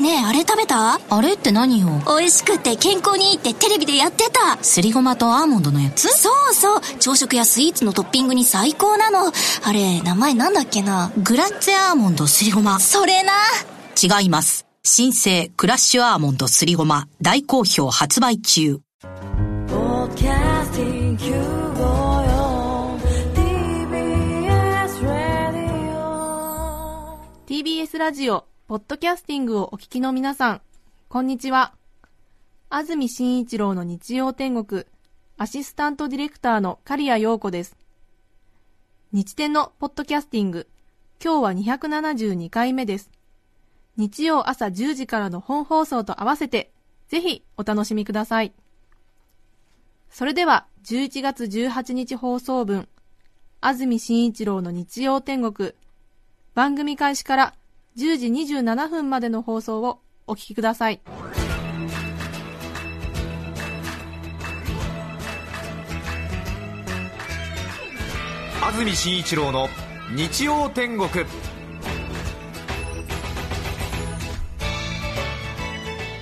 ねえあれ食べた？あれって何よ？美味しくて健康にいいってテレビでやってた。すりごまとアーモンドのやつ？そうそう。朝食やスイーツのトッピングに最高なの。あれ名前なんだっけな？グラッツェアーモンドすりごま。それな。違います。新生クラッシュアーモンドすりごま。大好評発売中。TBS ラジオ、ポッドキャスティングをお聞きの皆さん、こんにちは。安住紳一郎の日曜天国、アシスタントディレクターの刈谷陽子です。日天のポッドキャスティング、今日は272回目です。日曜朝10時からの本放送と合わせて、ぜひお楽しみください。それでは、11月18日放送分、安住紳一郎の日曜天国、番組開始から10時27分までの放送をお聞きください。安住紳一郎の日曜天国。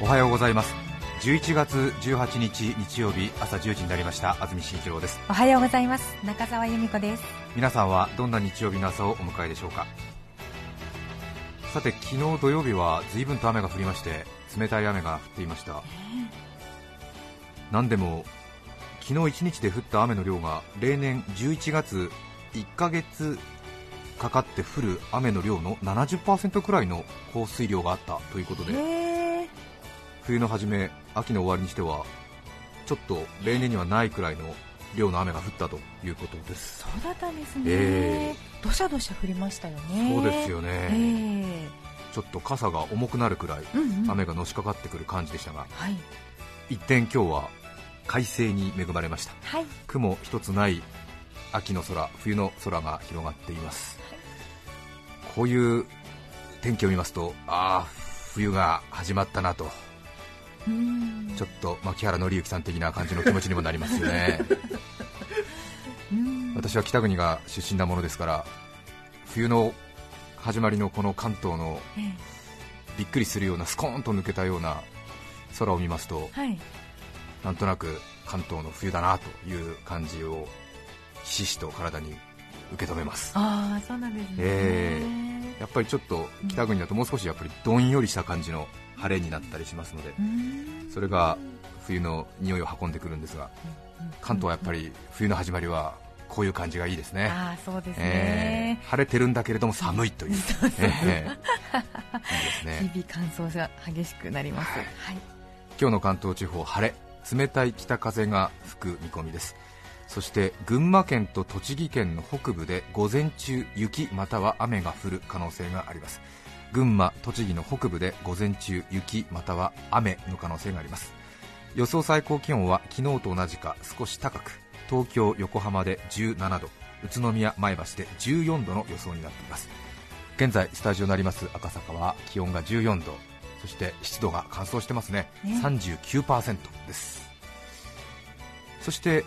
おはようございます。11月18日日曜日朝10時になりました。安住紳一郎です。おはようございます。中澤由美子です。皆さんはどんな日曜日の朝をお迎えでしょうか？さて昨日土曜日は随分と雨が降りまして冷たい雨が降っていました、何でも昨日1日で降った雨の量が例年11月1ヶ月かかって降る雨の量の70%くらいの降水量があったということで冬の初め、秋の終わりにしてはちょっと例年にはないくらいの量の雨が降ったということです。そうだったんですね、えどしゃどしゃ降りましたよね。そうですよね、えーちょっと傘が重くなるくらいうんうん。雨がのしかかってくる感じでしたが、はい。一転今日は快晴に恵まれました。はい。雲一つない秋の空冬の空が広がっています。こういう天気を見ますとああ冬が始まったなと。うん。ちょっと牧原紀之さん的な感じの気持ちにもなりますよね。う ん私は北国が出身なものですから冬の始まりのこの関東のええ。びっくりするようなスコーンと抜けたような空を見ますとはい。なんとなく関東の冬だなという感じをひしひしと体に受け止めます。ああそうなんですね、えやっぱりちょっと北国だともう少しやっぱりどんよりした感じの晴れになったりしますのでうん。それが冬の匂いを運んでくるんですが関東はやっぱり冬の始まりはこういう感じがいいですね、ああそうですえね、ー晴れてるんだけれども寒いという、えーいいですね。日々乾燥が激しくなります、はい。はい。今日の関東地方晴れ冷たい北風が吹く見込みです。そして群馬県と栃木県の北部で午前中雪または雨が降る可能性があります。群馬栃木の北部で午前中雪または雨の可能性があります。予想最高気温は昨日と同じか少し高く東京横浜で17度宇都宮前橋で14度の予想になっています。現在スタジオになります赤坂は気温が14度そして湿度が乾燥してますね。ね。39%です。そして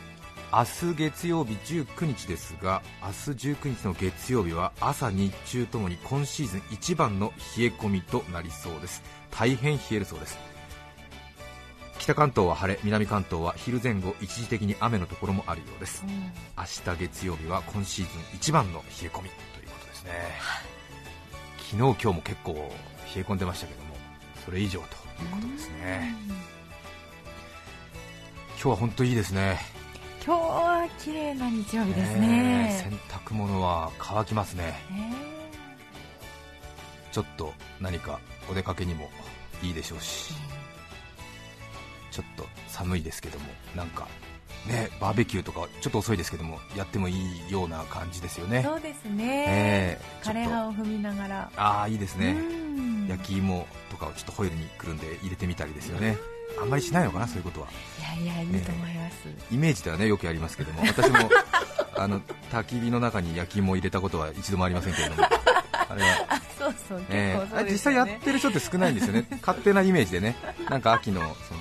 明日月曜日19日ですが明日19日の月曜日は朝日中ともに今シーズン一番の冷え込みとなりそうです。大変冷えるそうです北関東は晴れ南関東は昼前後一時的に雨のところもあるようです。明日月曜日は今シーズン一番の冷え込みということですね。昨日今日も結構冷え込んでましたけどもそれ以上ということですね。今日は本当いいですね。今日は綺麗な日曜日ですえね洗濯物は乾きますね。え。ちょっと何かお出かけにもいいでしょうしちょっと寒いですけどもなんかねバーベキューとかちょっと遅いですけどもやってもいいような感じですよね。えそうですね、ええ枯葉を踏みながら。ああいいですね。うん。焼き芋とかをちょっとホイルにくるんで入れてみたりですよね。あんまりしないのかなそういうことは。いやいやいいと思います、イメージではねよくやりますけども。私もあの焚き火の中に焼き芋を入れたことは一度もありませんけれども。あれは。あそうそうえ。結構そうー実際やってる人って少ないんですよね。勝手なイメージでね。なんか秋のそのお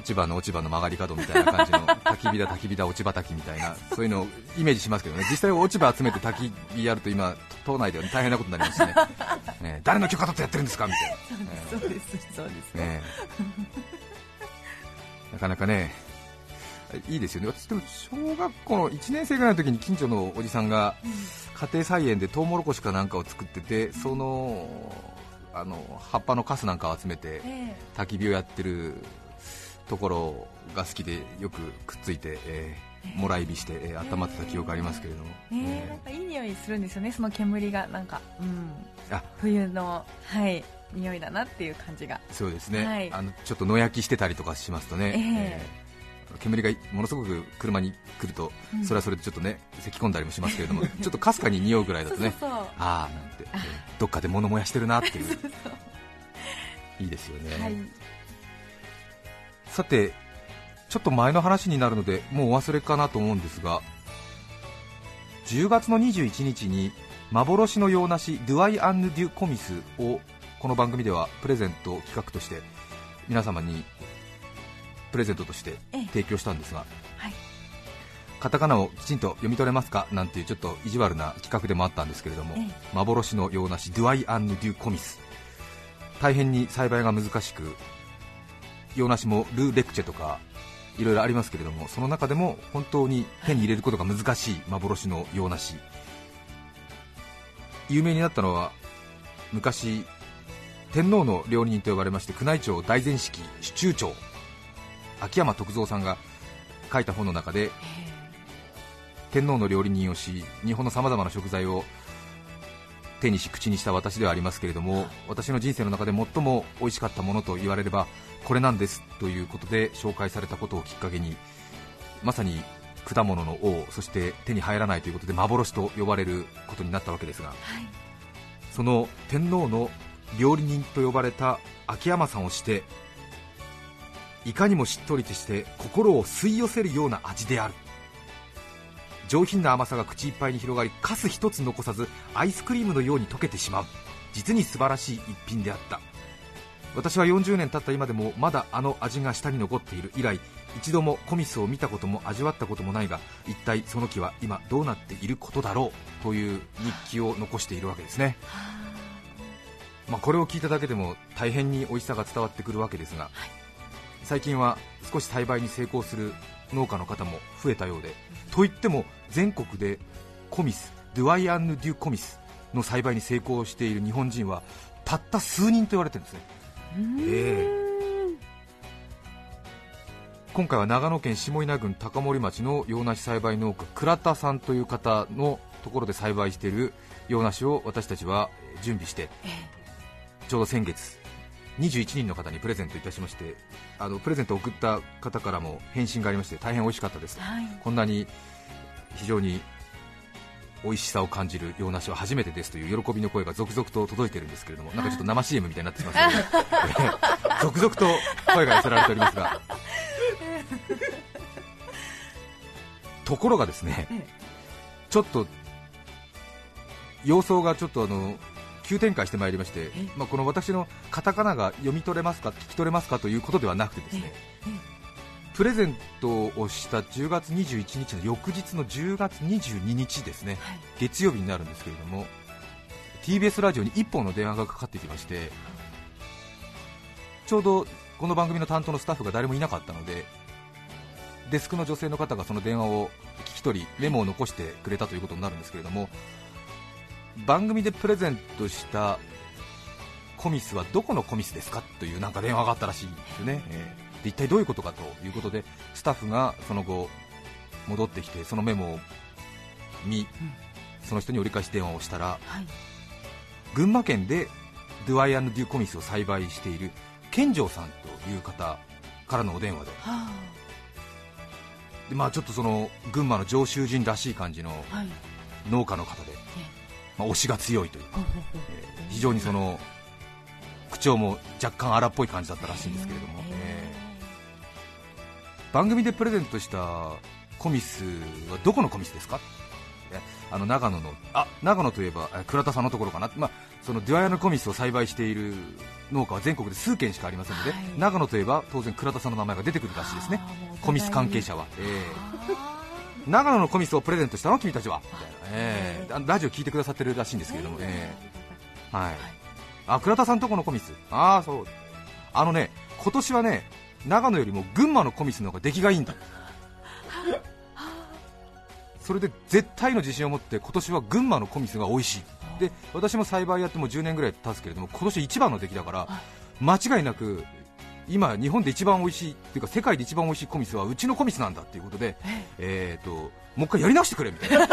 落ち葉の落ち葉の曲がり角みたいな感じの焚き火だ焚き火だ落ち葉焚きみたいな そういうのをイメージしますけどね。実際落ち葉集めて焚き火やると今島内では大変なことになりますしね。ね誰の許可取ってやってるんですかみたいな、そうですそうです。ねなかなかねいいですよね。私でも小学校の1年生ぐらいの時に近所のおじさんが家庭菜園でトウモロコシかなんかを作っててそのあの葉っぱのカスなんかを集めてえ。焚き火をやってるところが好きでよくくっついて、えーもらい火して、えー温まってた記憶がありますけれども、ええなんかいい匂いするんですよね。その煙がなんかうん。あ。冬のはい匂いだなっていう感じが。そうですね、はい。あのちょっと野焼きしてたりとかしますとね、えー煙がものすごく車に来ると、うん。それはそれでちょっとね咳き込んだりもしますけれども、ちょっとかすかに匂うぐらいだとね、そうああなんて、えーどっかで物燃やしてるなっていう、いいですよね。はいさてちょっと前の話になるのでもうお忘れかなと思うんですが10月の21日に幻の洋梨ドゥアイ・アンヌ・デュ・コミスをこの番組ではプレゼント企画として皆様にプレゼントとしてええ。提供したんですが、はい。カタカナをきちんと読み取れますか？なんていうちょっと意地悪な企画でもあったんですけれども、ええ。幻の洋梨ドゥアイ・アンヌ・デュ・コミス。大変に栽培が難しく洋梨もル・レクチェとかいろいろありますけれどもその中でも本当に手に入れることが難しい幻の洋梨。有名になったのは昔天皇の料理人と呼ばれまして宮内庁大前式主中長。秋山徳蔵さんが書いた本の中で天皇の料理人をし日本のさまざまな食材を手にし口にした私ではありますけれども私の人生の中で最も美味しかったものと言われればこれなんですということで紹介されたことをきっかけにまさに果物の王そして手に入らないということで幻と呼ばれることになったわけですがその天皇の料理人と呼ばれた秋山さんをしていかにもしっとりとして心を吸い寄せるような味である上品な甘さが口いっぱいに広がりカス一つ残さずアイスクリームのように溶けてしまう。実に素晴らしい一品であった。私は40年経った今でもまだあの味が舌に残っている。以来一度もコミスを見たことも味わったこともないが一体その木は今どうなっていることだろう？という日記を残しているわけですね、まあ、これを聞いただけでも大変に美味しさが伝わってくるわけですが、最近は少し栽培に成功する農家の方も増えたようで、といっても全国でコミスドゥアイアンヌ・デュ・コミスの栽培に成功している日本人はたった数人と言われてるんですね、ええ。今回は長野県下稲郡高森町の洋梨栽培農家倉田さんという方のところで栽培している洋梨を私たちは準備してちょうど先月21人の方にプレゼントいたしましてあのプレゼントを送った方からも返信がありまして大変美味しかったです。と、はい。こんなに非常に美味しさを感じる洋梨は初めてですという喜びの声が続々と届いているんですけれどもなんかちょっと生 CM みたいになってしまって 続々と声が寄せられておりますが。ところがですねちょっと様相がちょっとあの急展開してまいりまして、まあ、この私のカタカナが読み取れますか聞き取れますかということではなくてですねプレゼントをした10月21日の翌日の10月22日ですね、月曜日になるんですけれども TBS ラジオに1本の電話がかかってきましてちょうどこの番組の担当のスタッフが誰もいなかったのでデスクの女性の方がその電話を聞き取りメモを残してくれたということになるんですけれども番組でプレゼントしたコミスはどこのコミスですかというなんか電話があったらしいんですよね、えーで一体どういうことかということでスタッフがその後戻ってきてそのメモを見、その人に折り返し電話をしたら、群馬県でドゥアイアンドデュコミスを栽培している健丈さんという方からのお電話で。で、まあ、ちょっとその群馬の上州人らしい感じの農家の方で、まあ、推しが強いというか、えー非常にその口調も若干荒っぽい感じだったらしいんですけれども、えー番組でプレゼントしたコミスはどこのコミスですか？えあの長野のあ長野といえばえ倉田さんのところかな、まあ、そのデュアヤのコミスを栽培している農家は全国で数軒しかありませんので、はい。長野といえば当然倉田さんの名前が出てくるらしいですね。コミス関係者は、ええ長野のコミスをプレゼントしたの君たちは。ええ。あラジオ聞いてくださってるらしいんですけれども、え。えはい、あ倉田さんとこのコミス。ああそう。あのね今年はね長野よりも群馬のコミスの方が出来がいいんだ。それで絶対の自信を持って今年は群馬のコミスが美味しい。で私も栽培やってもう10年ぐらい経つけれども今年一番の出来だから間違いなく今日本で一番美味しいっていうか世界で一番美味しいコミスはうちのコミスなんだっていうことでえーともう一回やり直してくれみたいな。はい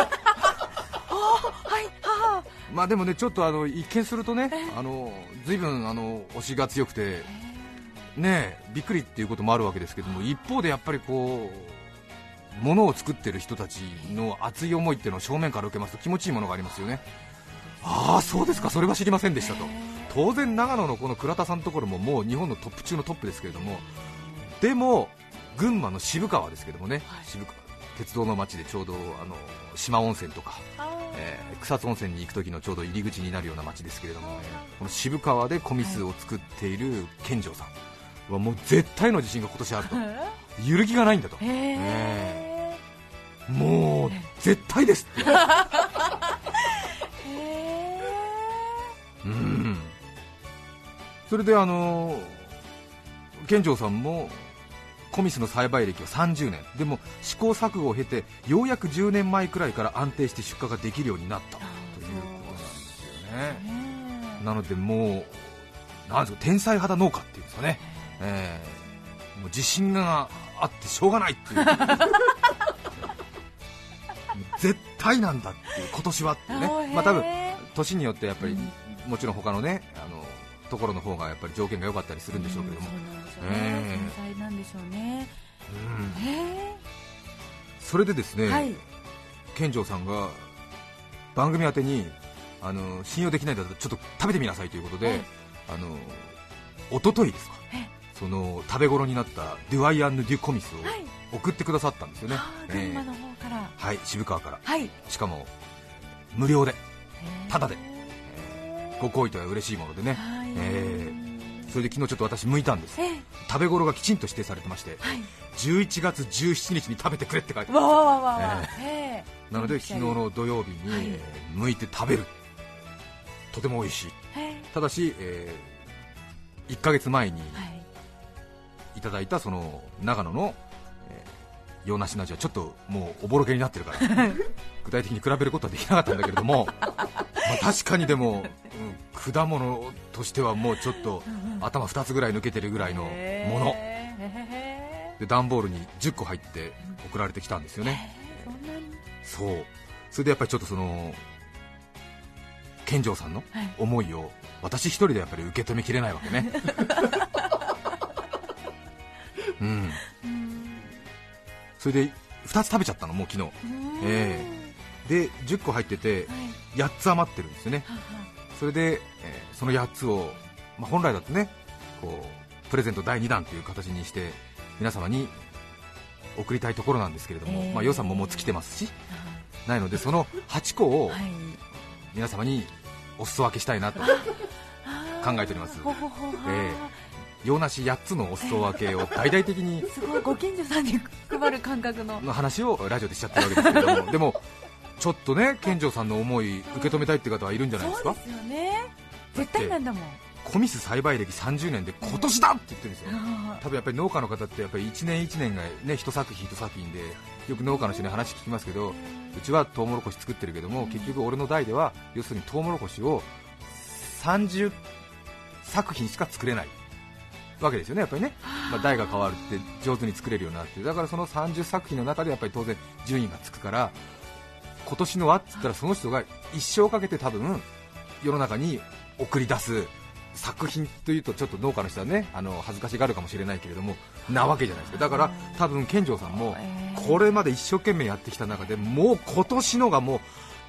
はまあでもねちょっとあの一見するとねあの随分あの推しが強くてねびっくりっていうこともあるわけですけども一方でやっぱりこう物を作ってる人たちの熱い思いっていうのを正面から受けますと気持ちいいものがありますよね。ああそうですかそれは知りませんでしたと当然長野のこの倉田さんのところももう日本のトップ中のトップですけれどもでも群馬の渋川ですけどもね、渋川鉄道の街でちょうどあの島温泉とかえー草津温泉に行く時のちょうど入り口になるような街ですけれども、この渋川で米酢を作っている健丈さんはもう絶対の自信が今年あると。揺るぎがないんだと、へえもう絶対ですって。へうんそれであの健丈さんもコミスの栽培歴は30年。でも試行錯誤を経てようやく10年前くらいから安定して出荷ができるようになった。ということなんですよね。えなのでもうなんですか天才肌農家っていうんですかね、えーもう自信があってしょうがないっていう。絶対なんだっていう今年はっていうね。まあ多分年によってやっぱり、もちろん他のねあのところの方がやっぱり条件が良かったりするんでしょうけれども、それでですね、えはい。健丈さんが番組宛てにあの信用できないんだったらちょっと食べてみなさいということで、はい。あの一昨日ですかえ。その食べ頃になったデュアイアンヌ・デュ・コミスをはい。送ってくださったんですよね、はい渋川から。はい。しかも無料で。ただで。へご好意とは嬉しいものでね、はい。えそれで昨日ちょっと私剥いたんです。ええ。食べ頃がきちんと指定されてましてはい。11月17日に食べてくれって書いてあるわわわわわ。ええ。なので昨日の土曜日に、はい。えー剥いて食べる。とても美味しい。ただし、え1ヶ月前にはい。いただいたその長野の、えー洋梨の味はちょっともうおぼろげになってるから 具体的に比べることはできなかったんだけれども、まあ、確かにでも、うん果物としてはもうちょっと頭2つぐらい抜けてるぐらいのもの。で段ボールに10個入って送られてきたんですよね。そう。それでやっぱりちょっとその健丈さんのはい。思いを私一人でやっぱり受け止めきれないわけね。うん。それで2つ食べちゃったのもう昨日。えで10個入っててはい。8つ余ってるんですよね。それで、えーその8つを、まあ、本来だとねこうプレゼント第2弾という形にして皆様に送りたいところなんですけれども、えー。まあ、予算ももう尽きてますしないのでその8個を はい。皆様にお裾分けしたいなと考えております。ほほほほえ洋梨8つのお裾分けを大々的に すごいご近所さんに配る感覚の。の話をラジオでしちゃってるわけですけれどもでもちょっとね健丈さんの思い受け止めたいって方はいるんじゃないですか？そうですよね。絶対なんだもん。コミス栽培歴30年で今年だって言ってるんですよ。あ多分やっぱり農家の方ってやっぱり1年1年がね一作品一作品でよく農家の人に話聞きますけどうちはトウモロコシ作ってるけども結局俺の代では要するにトウモロコシを30作品しか作れない。わけですよねやっぱりね、まあ、代が変わるって上手に作れるようになってだからその30作品の中でやっぱり当然順位がつくから今年のはっつったらその人が一生かけて多分世の中に送り出す作品というとちょっと農家の人はねあの恥ずかしがるかもしれないけれどもなわけじゃないですかだから多分健丈さんもえー。これまで一生懸命やってきた中でもう今年のがもう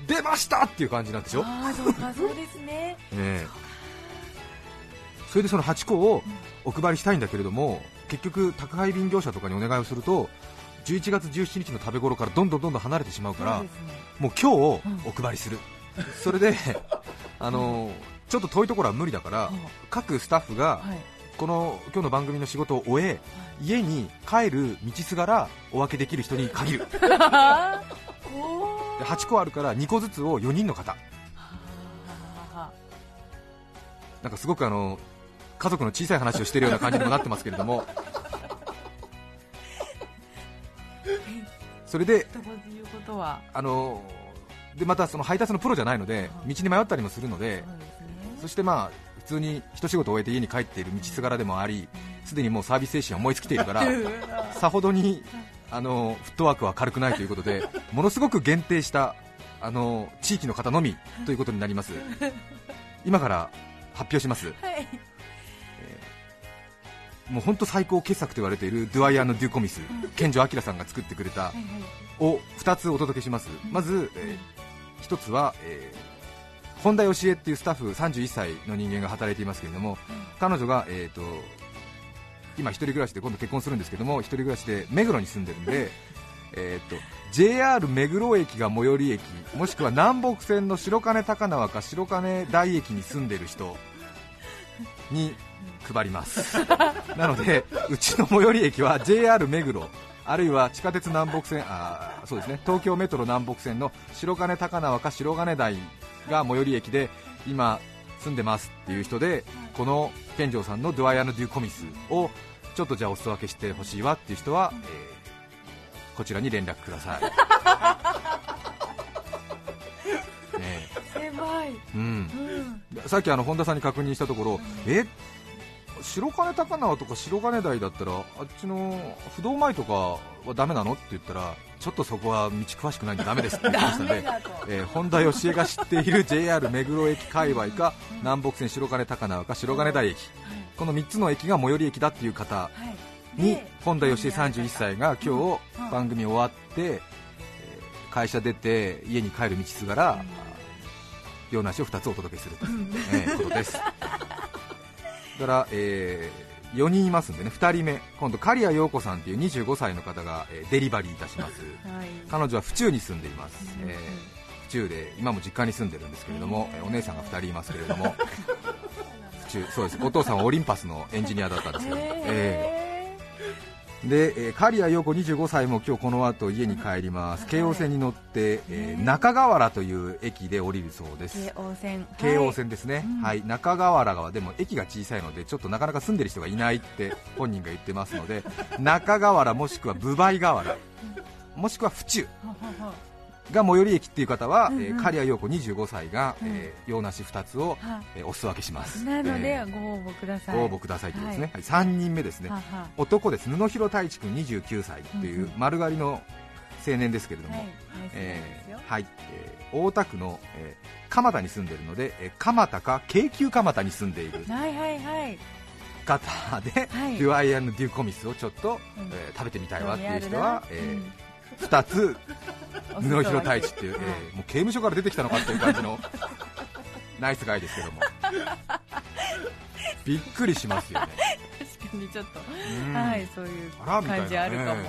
出ましたっていう感じなんでしょ、ああそうかそうですね。ええ。それでその8個をお配りしたいんだけれども結局宅配便業者とかにお願いをすると11月17日の食べ頃からどんどんどんどん離れてしまうからもう今日お配りする、それであのちょっと遠いところは無理だから、うん。各スタッフがはい。この今日の番組の仕事を終え家に帰る道すがらお分けできる人に限る。で おー。8個あるから2個ずつを4人の方。はなんかすごくあの家族の小さい話をしているような感じにもなってますけれどもそれでということは。あのでまたその配達のプロじゃないので道に迷ったりもするのでそしてまあ普通に一仕事終えて家に帰っている道すがらでもありすでにもうサービス精神は燃え尽きているから さほどにあのフットワークは軽くないということでものすごく限定したあの地域の方のみということになります。今から発表します。はいもう本当最高傑作と言われているドゥアイアンのデュコミス健城明さんが作ってくれたを2つお届けします。まず、え1つは、えー本田義恵っていうスタッフ31歳の人間が働いていますけれども、彼女が、えー、と今一人暮らしで今度結婚するんですけども一人暮らしで目黒に住んでるんでえーと JR 目黒駅が最寄り駅もしくは南北線の白金高輪か白金大駅に住んでる人に配ります。なのでうちの最寄り駅は JR 目黒あるいは地下鉄南北線あそうですね東京メトロ南北線の白金高輪か白金台が最寄り駅で今住んでますっていう人でこの健城さんのドゥアイアン・デュ・コミスをちょっとじゃあお裾分けしてほしいわっていう人は、えーこちらに連絡ください、狭い。えうん。うん。さっきあの本田さんに確認したところ、え？白金高輪とか白金台だったらあっちの不動前とかはダメなの？って言ったらちょっとそこは道詳しくないんでダメですって言ってましたので、えー本田義恵が知っている JR 目黒駅界隈か南北線白金高輪か白金台駅。この3つの駅が最寄り駅だっていう方はい。にで本田義恵31歳が今日うん。番組終わって、えー会社出て家に帰る道すがら洋梨を2つお届けすると。いう、えーことです。だから、え4人いますんでね。2人目。今度刈谷陽子さんという25歳の方が、えーデリバリーいたします。はい。彼女は府中に住んでいます、うんえー府中で今も実家に住んでるんですけれども、えーお姉さんが2人いますけれども府中そうです。お父さんはオリンパスのエンジニアだったんですけど、えー。へで、えー、刈谷陽子25歳も今日この後家に帰ります、京王線に乗って、えー中川原という駅で降りるそうです。ー京王線。京王線ですね、うん。はい、中川原はでも駅が小さいのでちょっとなかなか住んでる人がいないって 本人が言ってますので中川原もしくは分梅河原もしくは府中。はははが最寄り駅っていう方は、うんうん。えー刈谷陽子25歳が、うん。えー洋梨2つを、はえーお裾分けします。なのでえー。ご応募ください。ご応募くださいということですね、はい。3人目ですね。男です。布広太一君29歳っていううんうん。丸刈りの青年ですけれども、はい。えーはい。えー大田区の、えー蒲田に住んでいるので、えー蒲田か京急蒲田に住んでいるはいはいはい。方で、はい。デュアイアンドデュコミスをちょっと、うん。えー食べてみたいわっていう人は、るな。え2つうん布広太一っていう、はいえーもう刑務所から出てきたのかっていう感じのナイスガイですけども。びっくりしますよね、確かにちょっとうん。はいそういう感じあるかも。えは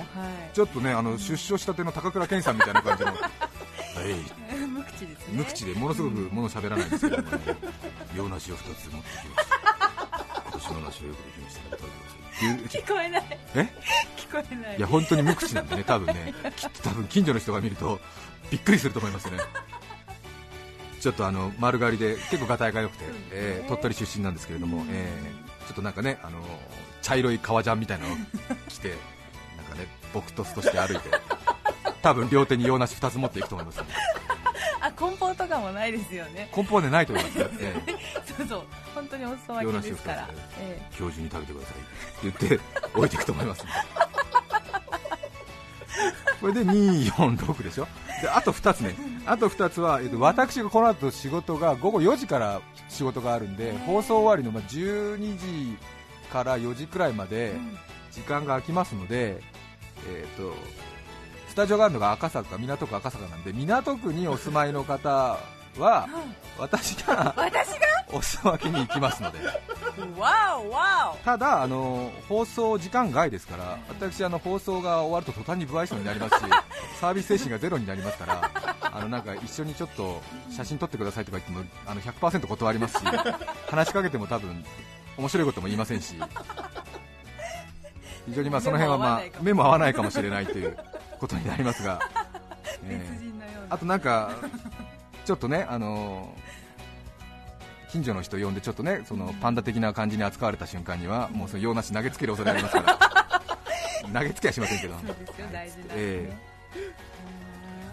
い。ちょっとねあの出所したての高倉健さんみたいな感じの、はい。無口ですね。無口でものすごく物喋らないんですけども、ね、洋梨を2つ持ってきました。今年の梨をよくできました。の 聞こえない。え？聞こえない。いや本当に無口なんでね多分ね。きっと多分近所の人が見るとびっくりすると思いますね。ちょっとあの丸刈りで結構がたいが良くて、えー鳥取出身なんですけれども、えーちょっとなんかねあの茶色い革ジャンみたいなのを着てなんかねボクトスとして歩いて多分両手に洋梨2つ持っていくと思いますのであ梱包とかもないですよね。梱包はねないと思いますよ、えーそうそう。本当にお裾分けですから。洋梨を二つえ今日中に食べてくださいって言って置いていくと思います。ん でこれで246でしょ？であと2つね。あと2つは、えっと、私がこの後仕事が午後4時から仕事があるんで放送終わりのまあ12時から4時くらいまで時間が空きますので、えっとスタジオがあるのが赤坂港区赤坂なんで港区にお住まいの方は私が私が？お裾分けに行きますので。わおわただあの放送時間外ですから私あの放送が終わると途端に不愛想になりますし サービス精神がゼロになりますからあのなんか一緒にちょっと写真撮ってくださいとか言ってもあの100%断りますし話しかけても多分面白いことも言いませんし。非常にまあその辺はまあ目も合わないかもしれないということになりますが、えあとなんかちょっとねあの近所の人呼んでちょっとねそのパンダ的な感じに扱われた瞬間にはもうその用なし投げつける恐れありますから。投げつけはしませんけど。い。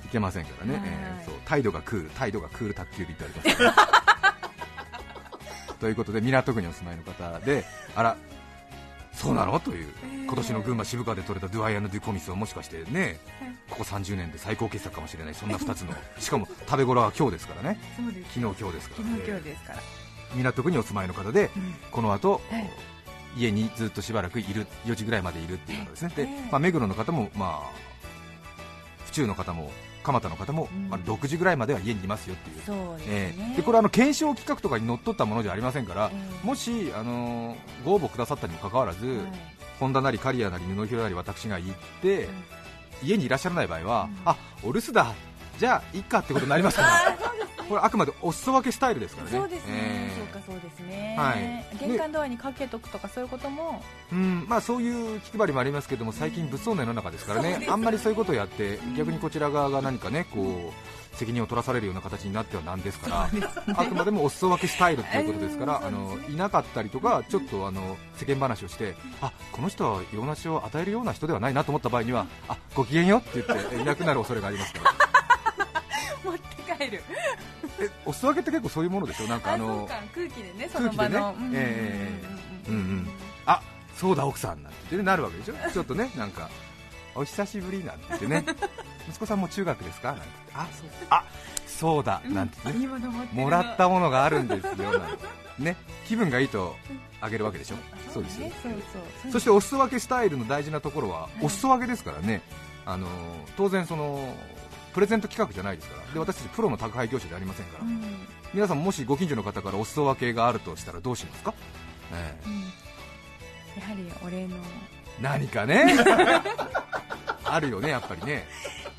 けませんからね、はい。えーそう。態度がクール。態度がクール卓球で言ってあります。か らということで港区にお住まいの方であらそうなの？という。今年の群馬渋川で取れたドゥアイアンドデュコミスはもしかしてねここ30年で最高傑作かもしれない。そんな2つの。しかも食べ頃は今日ですからね。昨日今日ですから、昨日今日ですから、港区にお住まいの方でこの後、はい。家にずっとしばらくいる4時ぐらいまでいるっていうのですね、でええまあ、目黒の方も、まあ、府中の方も蒲田の方も、うん。まあ、6時ぐらいまでは家にいますよっていう、そうえでこれはあの検証企画とかにのっとったものじゃありませんから、ええ。もし、あのーご応募くださったにもかかわらず、はい。ホンダなりカリアなり布広なり私が行って、家にいらっしゃらない場合は、あお留守だ、じゃあいっかってことになりますから、これあくまでお裾分けスタイルですからね。そうですね、ええ。そうかそうですね、はい。玄関ドアにかけとくとかそういうことも。うんまあ、そういう気配りもありますけども最近、物騒な世の中ですからね、そうですあんまりそういうことをやって逆にこちら側が何かねこう責任を取らされるような形になってはなんですから、あくまでもお裾分けスタイルということですから、あのいなかったりとか、ちょっとあの世間話をして、あこの人は用なしを与えるような人ではないなと思った場合には、あごきげんよって言っていなくなる恐れがありますから、持って帰るえお裾分けって結構そういうものでしょ、なんかあのか空気でねその場の、空気でね？ええうんうんうんうんうん。あそうだ奥さんなんてねなるわけでしょ？ちょっとねなんかお久しぶりなんて言ってね。息子さんも中学ですか？なんて。あそうあそうだなんてねいいもらったものがあるんですよなんて。ね。気分がいいとあげるわけでしょ？そうですよ。そしてお裾分けスタイルの大事なところはお裾分けですからね。あの当然そのプレゼント企画じゃないですから。で私たちプロの宅配業者でありませんから、うん。皆さんもしご近所の方からお裾分けがあるとしたらどうしますか、ええ。うん。やはりお礼の。何かね。あるよねやっぱりね。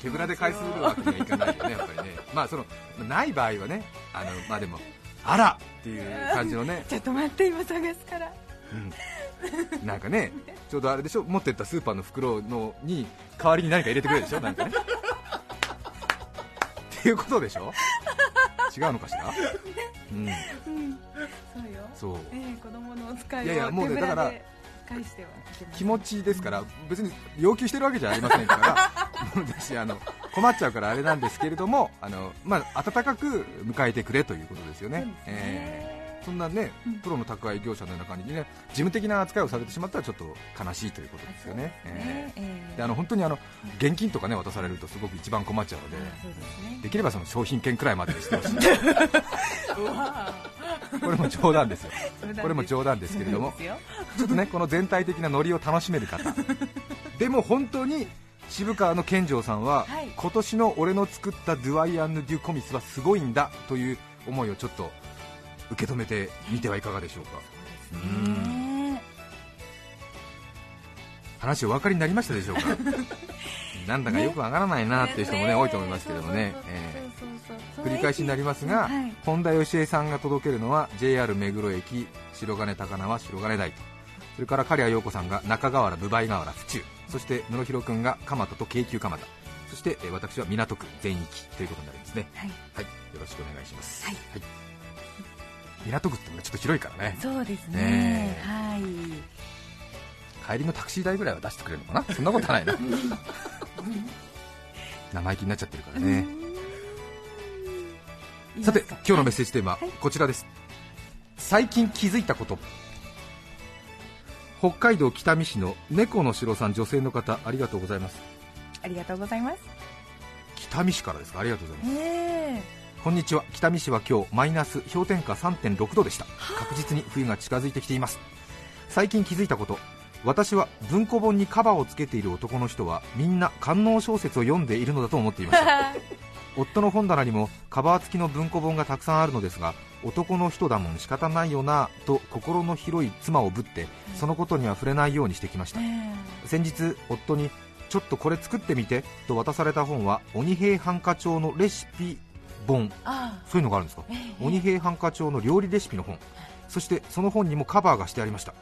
手ぶらで返すわけにはいかないよねやっぱりね。まあそのない場合はねあのまあでもあらっていう感じのね、ちょっと待って今探すから。うん、なんかねちょうどあれでしょ？持ってったスーパーの袋のに代わりに何か入れてくれるでしょ？なんかねっていうことでしょ？違うのかしら？うん。うん。そうよ。そう。ええ子供のお使いをいやいやもうねだから返しては気持ちですから別に要求してるわけじゃありませんから。私あの困っちゃうからあれなんですけれどもあの、まあ、温かく迎えてくれということですよね。そうですえねーそんなねうん。プロの宅配業者のような感じにね事務的な扱いをされてしまったらちょっと悲しいということですよね。えね。えーえであの本当にあの現金とかね渡されるとすごく一番困っちゃうので、ね。できればその商品券くらいまでにしてほしい。これも冗談ですよ。ーこれも冗談ですけれどもちょっとねこの全体的なノリを楽しめる方。でも本当に渋川の健丈さんは、はい。今年の俺の作ったドゥアイアンド・デュ・コミスはすごいんだという思いをちょっと受け止めてみてはいかがでしょうか。ね。話お分かりになりましたでしょうか。なんだかよくわからないなっていう人もね多いと思いますけどもね、繰り返しになりますが、はい。本田義恵さんが届けるのは JR 目黒駅白金高輪白金台と。それから刈谷陽子さんが中川原分梅河原府中。そして室広君が蒲田と京急蒲田。そして、えー私は港区全域ということになりますね。はい。はい。よろしくお願いします、はい港区ってのがちょっと広いからね。そうですね。ねえ。はい。帰りのタクシー代ぐらいは出してくれるのかな？そんなことはないな。生意気になっちゃってるからね、さて今日のメッセージテーマ、はい。こちらです。最近気づいたこと。北海道北見市の猫の城さん女性の方ありがとうございます。ありがとうございます。北見市からですか？ありがとうございます。えこんにちは。北見市は今日マイナス氷点下3.6度でした。確実に冬が近づいてきています。最近気づいたこと。私は文庫本にカバーをつけている男の人はみんな官能小説を読んでいるのだと思っていました。夫の本棚にもカバー付きの文庫本がたくさんあるのですが男の人だもん仕方ないよなと心の広い妻をぶってそのことには触れないようにしてきました。先日夫にちょっとこれ作ってみてと渡された本は鬼平犯科帳のレシピ本あそういうのがあるんですか？ええ鬼平犯科帳の料理レシピの本。そしてその本にもカバーがしてありました。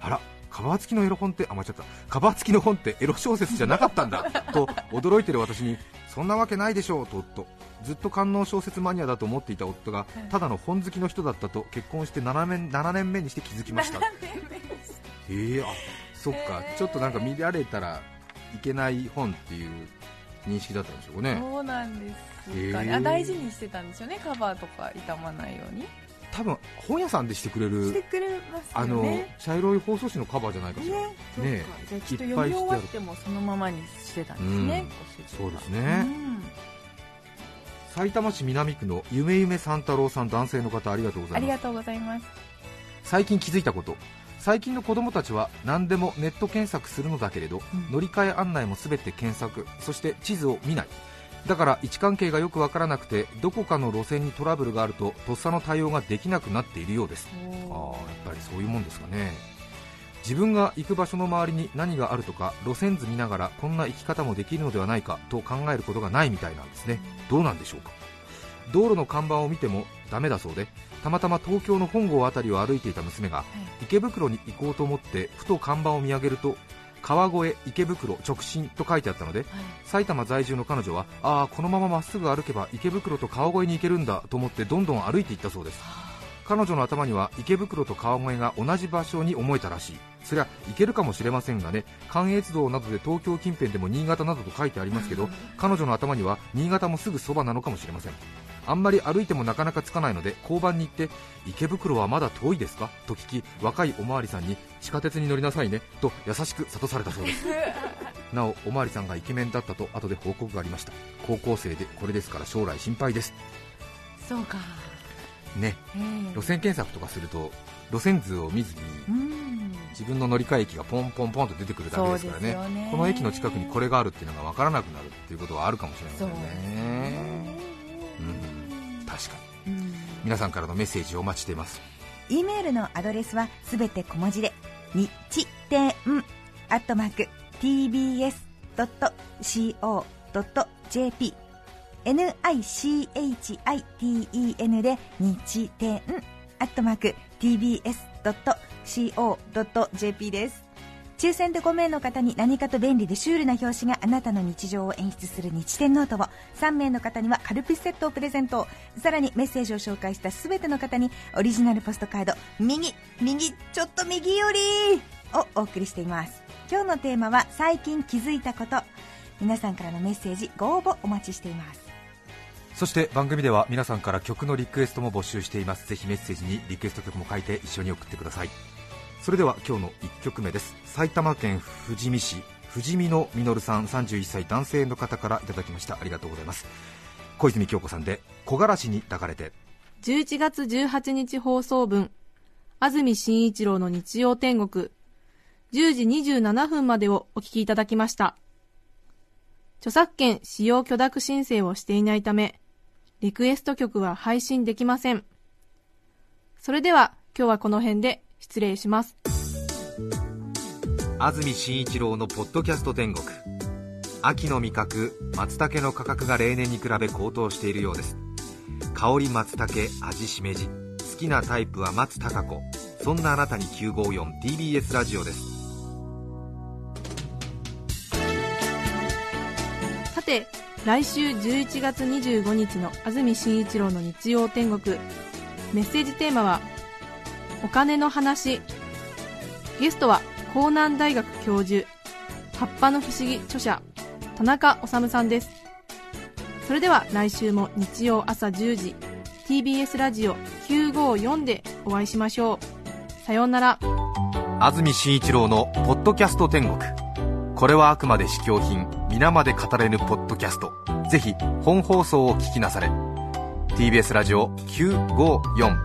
あらカバー付きのエロ本ってあ間違った。カバー付きの本ってエロ小説じゃなかったんだ。と驚いてる私にそんなわけないでしょうと夫。ずっと官能小説マニアだと思っていた夫がただの本好きの人だったと結婚して7年 ,7 年目にして気づきました。えー、あそっか、ちょっとなんか見られたらいけない本っていう認識だったんでしょうね。そうなんですかね、へー。あ大事にしてたんですよね。カバーとか傷まないように。多分本屋さんでしてくれるしてくれますあの茶色い包装紙のカバーじゃないかしら、ねねじゃあきっと読み終わってもそのままにしてたんですね、そうですね。ね、埼玉市南区のゆめゆめ三太郎さん男性の方ありがとうございます。ありがとうございます。最近気づいたこと最近の子供たちは何でもネット検索するのだけれど、うん。乗り換え案内も全て検索そして地図を見ない。だから位置関係がよくわからなくてどこかの路線にトラブルがあるととっさの対応ができなくなっているようです。ああやっぱりそういうもんですかね。自分が行く場所の周りに何があるとか路線図見ながらこんな行き方もできるのではないかと考えることがないみたいなんですね。どうなんでしょうか？道路の看板を見てもダメだそうでたまたま東京の本郷辺りを歩いていた娘が池袋に行こうと思ってふと看板を見上げると川越池袋直進と書いてあったので埼玉在住の彼女はああこのまままっすぐ歩けば池袋と川越に行けるんだと思ってどんどん歩いていったそうです。彼女の頭には池袋と川越が同じ場所に思えたらしい。そりゃ行けるかもしれませんがね関越道などで東京近辺でも新潟などと書いてありますけど彼女の頭には新潟もすぐそばなのかもしれませんあんまり歩いてもなかなかつかないので交番に行って池袋はまだ遠いですか？と聞き若いおまわりさんに地下鉄に乗りなさいねと優しく諭されたそうです。なおおまわりさんがイケメンだったと後で報告がありました。高校生でこれですから将来心配です。そうか。ね。ええ。路線検索とかすると路線図を見ずにうん。自分の乗り換え駅がポンポンポンと出てくるだけですからね。ね。この駅の近くにこれがあるっていうのが分からなくなるっていうことはあるかもしれませんですね確かに。うん。皆さんからのメッセージをお待ちしています。E メールのアドレスはすべて小文字で日天アットマーク tbs.co.jp nichiten で日天アットマーク tbs.co.jp です抽選で5名の方に何かと便利でシュールな表紙があなたの日常を演出する日天ノートを3名の方にはカルピスセットをプレゼント。さらにメッセージを紹介した全ての方にオリジナルポストカード。右右ちょっと右より。をお送りしています。今日のテーマは最近気づいたこと。皆さんからのメッセージご応募お待ちしています。そして番組では皆さんから曲のリクエストも募集しています。ぜひメッセージにリクエスト曲も書いて一緒に送ってください。それでは今日の1曲目です。埼玉県富士見市富士見のみのるさん31歳男性の方からいただきました。ありがとうございます。小泉京子さんで木枯らしに抱かれて。11月18日放送分安住紳一郎の日曜天国。10時27分までをお聞きいただきました。著作権使用許諾申請をしていないためリクエスト曲は配信できません。それでは今日はこの辺で失礼します。安住紳一郎のポッドキャスト天国。秋の味覚松茸の価格が例年に比べ高騰しているようです。香り松茸味しめじ。好きなタイプは松たか子そんなあなたに 954TBS ラジオです。さて来週11月25日の安住紳一郎の日曜天国。メッセージテーマはお金の話。ゲストは江南大学教授葉っぱの不思議著者田中治さんです。それでは来週も日曜朝10時 TBS ラジオ954でお会いしましょう。さようなら。安住紳一郎の「ポッドキャスト天国」これはあくまで試供品皆まで語れぬポッドキャスト。ぜひ本放送を聞きなされ。TBS ラジオ954